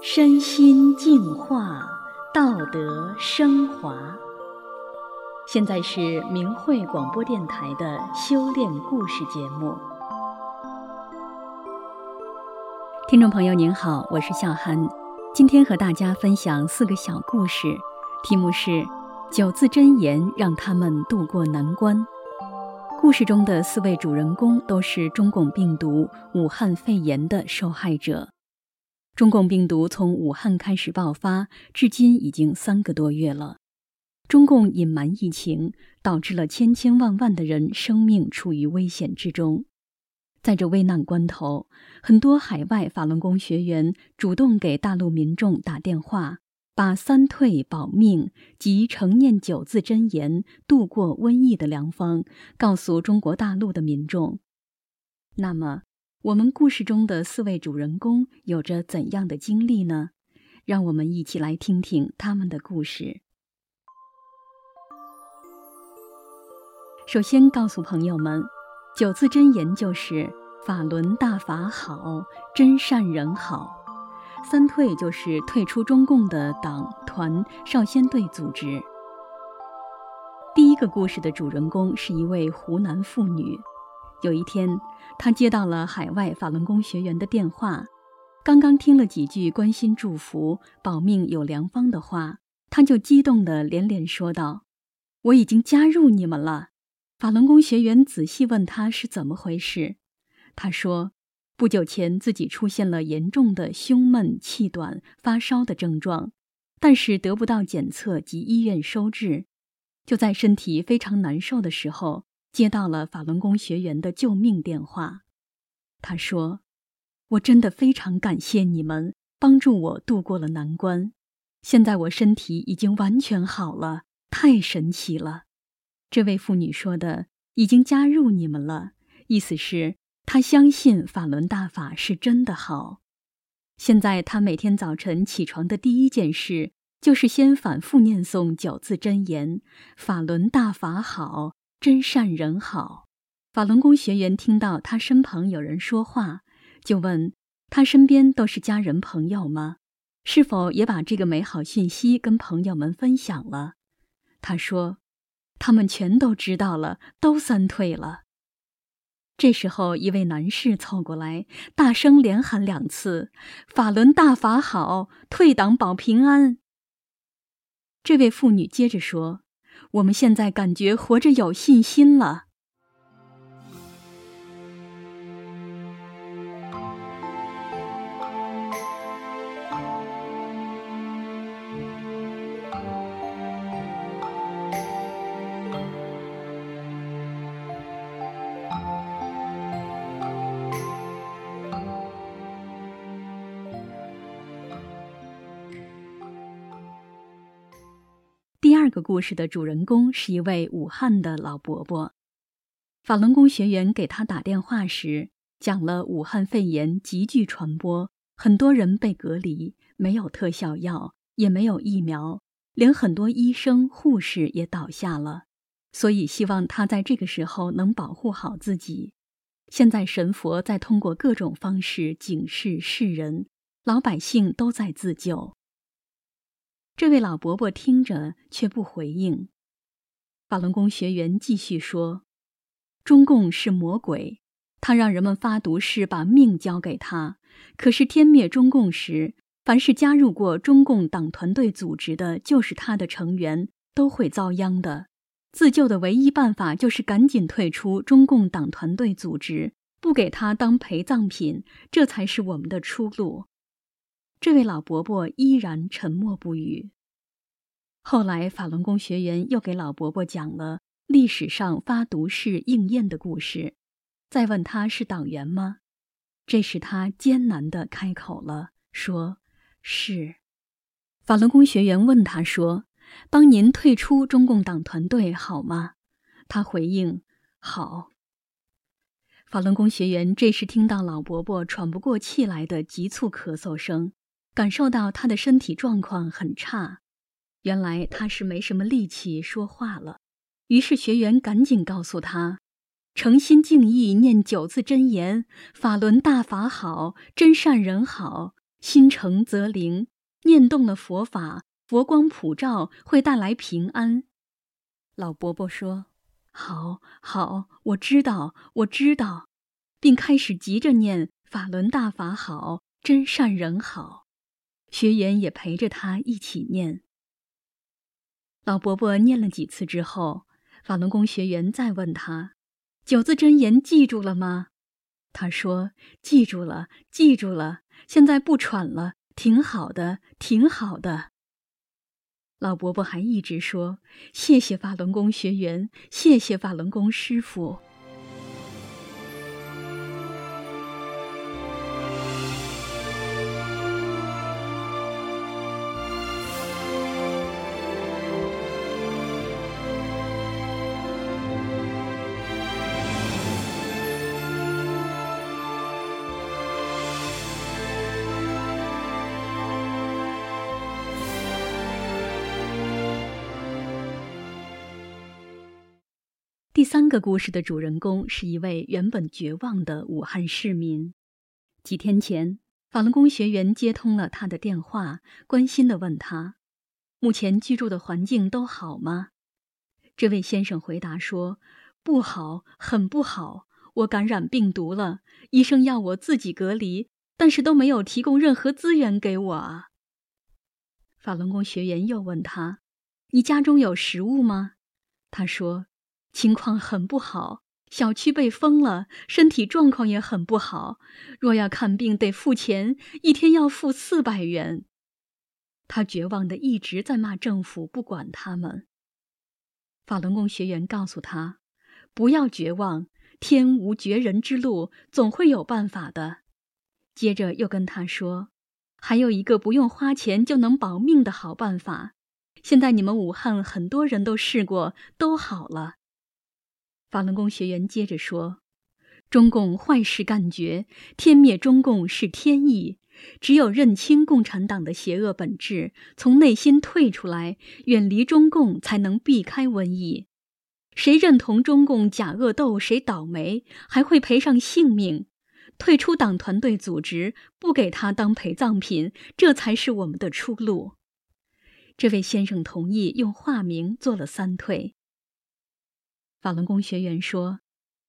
身心净化，道德升华。现在是明慧广播电台的修炼故事节目。听众朋友您好，我是笑涵，今天和大家分享四个小故事，题目是“九字真言让他们渡过难关”。故事中的四位主人公都是中共病毒武汉肺炎的受害者。中共病毒从武汉开始爆发，至今已经三个多月了。中共隐瞒疫情，导致了千千万万的人生命处于危险之中。在这危难关头，很多海外法轮功学员主动给大陆民众打电话，把三退保命及承念九字真言度过瘟疫的良方告诉中国大陆的民众。那么，我们故事中的四位主人公有着怎样的经历呢？让我们一起来听听他们的故事。首先告诉朋友们。九字真言就是法轮大法好，真善人好。三退就是退出中共的党团少先队组织。第一个故事的主人公是一位湖南妇女。有一天，他接到了海外法轮功学员的电话，刚刚听了几句关心祝福、保命有良方的话，他就激动地连连说道：“我已经加入你们了。”法轮功学员仔细问他是怎么回事，他说：“不久前自己出现了严重的胸闷、气短、发烧的症状，但是得不到检测及医院收治，就在身体非常难受的时候，接到了法轮功学员的救命电话。他说：‘我真的非常感谢你们帮助我度过了难关，现在我身体已经完全好了，太神奇了。’”这位妇女说的“已经加入你们了”，意思是她相信法轮大法是真的好。现在她每天早晨起床的第一件事，就是先反复念诵九字真言：“法轮大法好，真善人好。”法轮功学员听到他身旁有人说话，就问他身边都是家人朋友吗？是否也把这个美好讯息跟朋友们分享了？他说。他们全都知道了，都三退了。这时候，一位男士凑过来，大声连喊两次：“法轮大法好，退党保平安。”这位妇女接着说：“我们现在感觉活着有信心了。”个故事的主人公是一位武汉的老伯伯。法轮功学员给他打电话时，讲了武汉肺炎急剧传播，很多人被隔离，没有特效药，也没有疫苗，连很多医生护士也倒下了。所以希望他在这个时候能保护好自己。现在神佛在通过各种方式警示世人，老百姓都在自救。这位老伯伯听着却不回应。法轮功学员继续说：“中共是魔鬼，他让人们发毒誓把命交给他。可是天灭中共时，凡是加入过中共党团队组织的，就是他的成员，都会遭殃的。自救的唯一办法就是赶紧退出中共党团队组织，不给他当陪葬品，这才是我们的出路。”这位老伯伯依然沉默不语。后来，法轮功学员又给老伯伯讲了历史上发毒誓应验的故事，再问他是党员吗？这时他艰难地开口了，说：“是。”法轮功学员问他说：“帮您退出中共党团队好吗？”他回应：“好。”法轮功学员这时听到老伯伯喘不过气来的急促咳嗽声。感受到他的身体状况很差，原来他是没什么力气说话了。于是学员赶紧告诉他：“诚心敬意念九字真言：法轮大法好，真善人好，心诚则灵。念动了佛法，佛光普照，会带来平安。老伯伯说：“好，好，我知道，我知道。”并开始急着念：“法轮大法好，真善人好。”学员也陪着他一起念。老伯伯念了几次之后，法轮功学员再问他：“九字真言记住了吗？”他说：“记住了，记住了。现在不喘了，挺好的，挺好的。”老伯伯还一直说：“谢谢法轮功学员，谢谢法轮功师傅。”三个故事的主人公是一位原本绝望的武汉市民。几天前，法轮功学员接通了他的电话，关心地问他：“目前居住的环境都好吗？”这位先生回答说：“不好，很不好。我感染病毒了，医生要我自己隔离，但是都没有提供任何资源给我啊。”法轮功学员又问他：“你家中有食物吗？”他说。情况很不好，小区被封了，身体状况也很不好。若要看病得付钱，一天要付四百元。他绝望地一直在骂政府不管他们。法轮功学员告诉他：“不要绝望，天无绝人之路，总会有办法的。”接着又跟他说：“还有一个不用花钱就能保命的好办法。现在你们武汉很多人都试过，都好了。”法轮功学员接着说：“中共坏事干绝，天灭中共是天意。只有认清共产党的邪恶本质，从内心退出来，远离中共，才能避开瘟疫。谁认同中共假恶斗，谁倒霉，还会赔上性命。退出党团队组织，不给他当陪葬品，这才是我们的出路。”这位先生同意用化名做了三退。法轮功学员说：“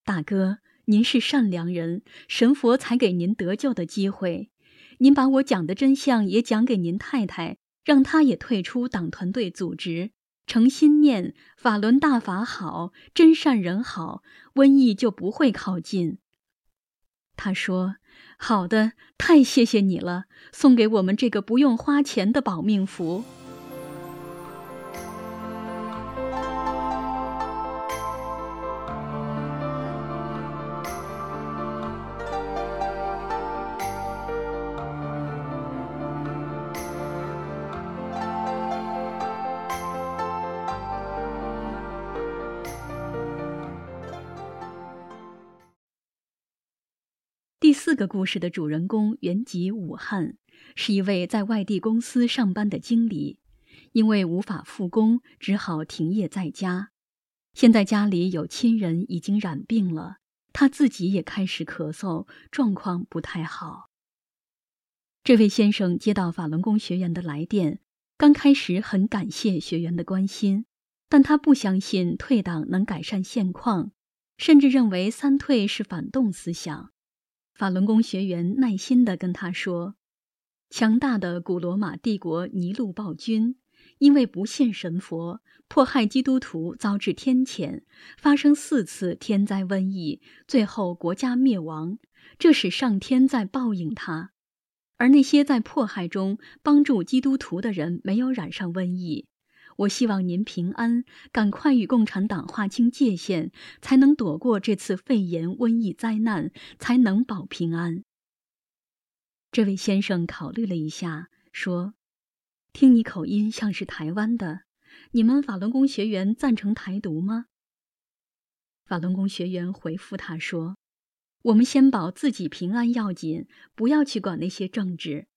大哥，您是善良人，神佛才给您得救的机会。您把我讲的真相也讲给您太太，让她也退出党团队组织，诚心念法轮大法好，真善人好，瘟疫就不会靠近。”他说：“好的，太谢谢你了，送给我们这个不用花钱的保命符。”第四个故事的主人公原籍武汉，是一位在外地公司上班的经理，因为无法复工，只好停业在家。现在家里有亲人已经染病了，他自己也开始咳嗽，状况不太好。这位先生接到法轮功学员的来电，刚开始很感谢学员的关心，但他不相信退党能改善现况，甚至认为三退是反动思想。法轮功学员耐心地跟他说：“强大的古罗马帝国尼禄暴君，因为不信神佛，迫害基督徒，遭致天谴，发生四次天灾瘟疫，最后国家灭亡。这使上天在报应他。而那些在迫害中帮助基督徒的人，没有染上瘟疫。”我希望您平安，赶快与共产党划清界限，才能躲过这次肺炎瘟疫灾难，才能保平安。这位先生考虑了一下，说：“听你口音像是台湾的，你们法轮功学员赞成台独吗？”法轮功学员回复他说：“我们先保自己平安要紧，不要去管那些政治。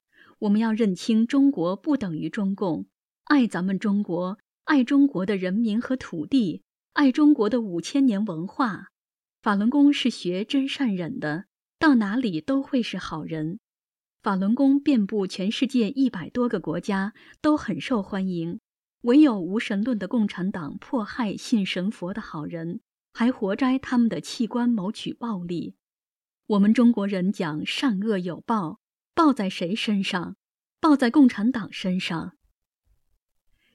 我们要认清中国不等于中共。”爱咱们中国，爱中国的人民和土地，爱中国的五千年文化。法轮功是学真善忍的，到哪里都会是好人。法轮功遍布全世界一百多个国家，都很受欢迎。唯有无神论的共产党迫害信神佛的好人，还活摘他们的器官谋取暴利。我们中国人讲善恶有报，报在谁身上？报在共产党身上。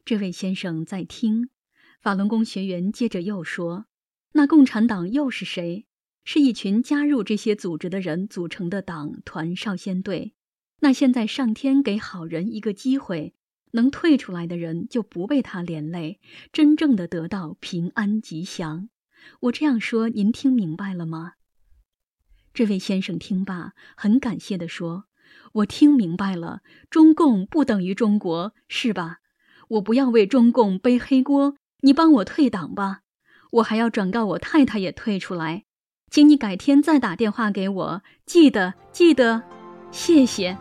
这位先生在听，法轮功学员接着又说：“那共产党又是谁？是一群加入这些组织的人组成的党团少先队。”那现在上天给好人一个机会，能退出来的人就不被他连累，真正的得到平安吉祥。我这样说，您听明白了吗？这位先生听罢，很感谢地说：“我听明白了，中共不等于中国，是吧？我不要为中共背黑锅，你帮我退党吧。我还要转告我太太也退出来，请你改天再打电话给我，记得，记得，谢谢。”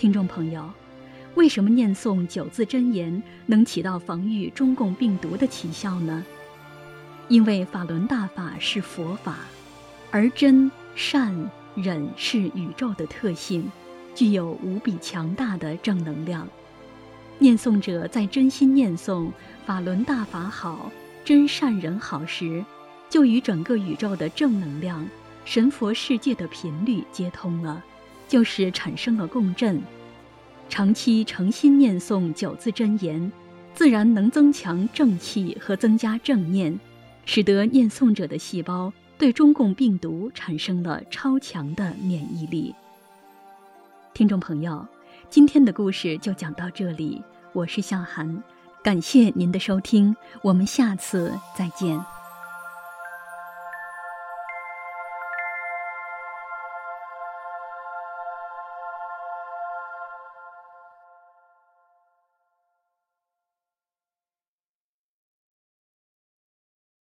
听众朋友，为什么念诵九字真言能起到防御中共病毒的奇效呢？因为法轮大法是佛法，而真善忍是宇宙的特性，具有无比强大的正能量。念诵者在真心念诵法轮大法好，真善忍好时，就与整个宇宙的正能量、神佛世界的频率接通了。就是产生了共振，长期诚心念诵九字真言，自然能增强正气和增加正念，使得念诵者的细胞对中共病毒产生了超强的免疫力。听众朋友，今天的故事就讲到这里，我是向涵，感谢您的收听，我们下次再见。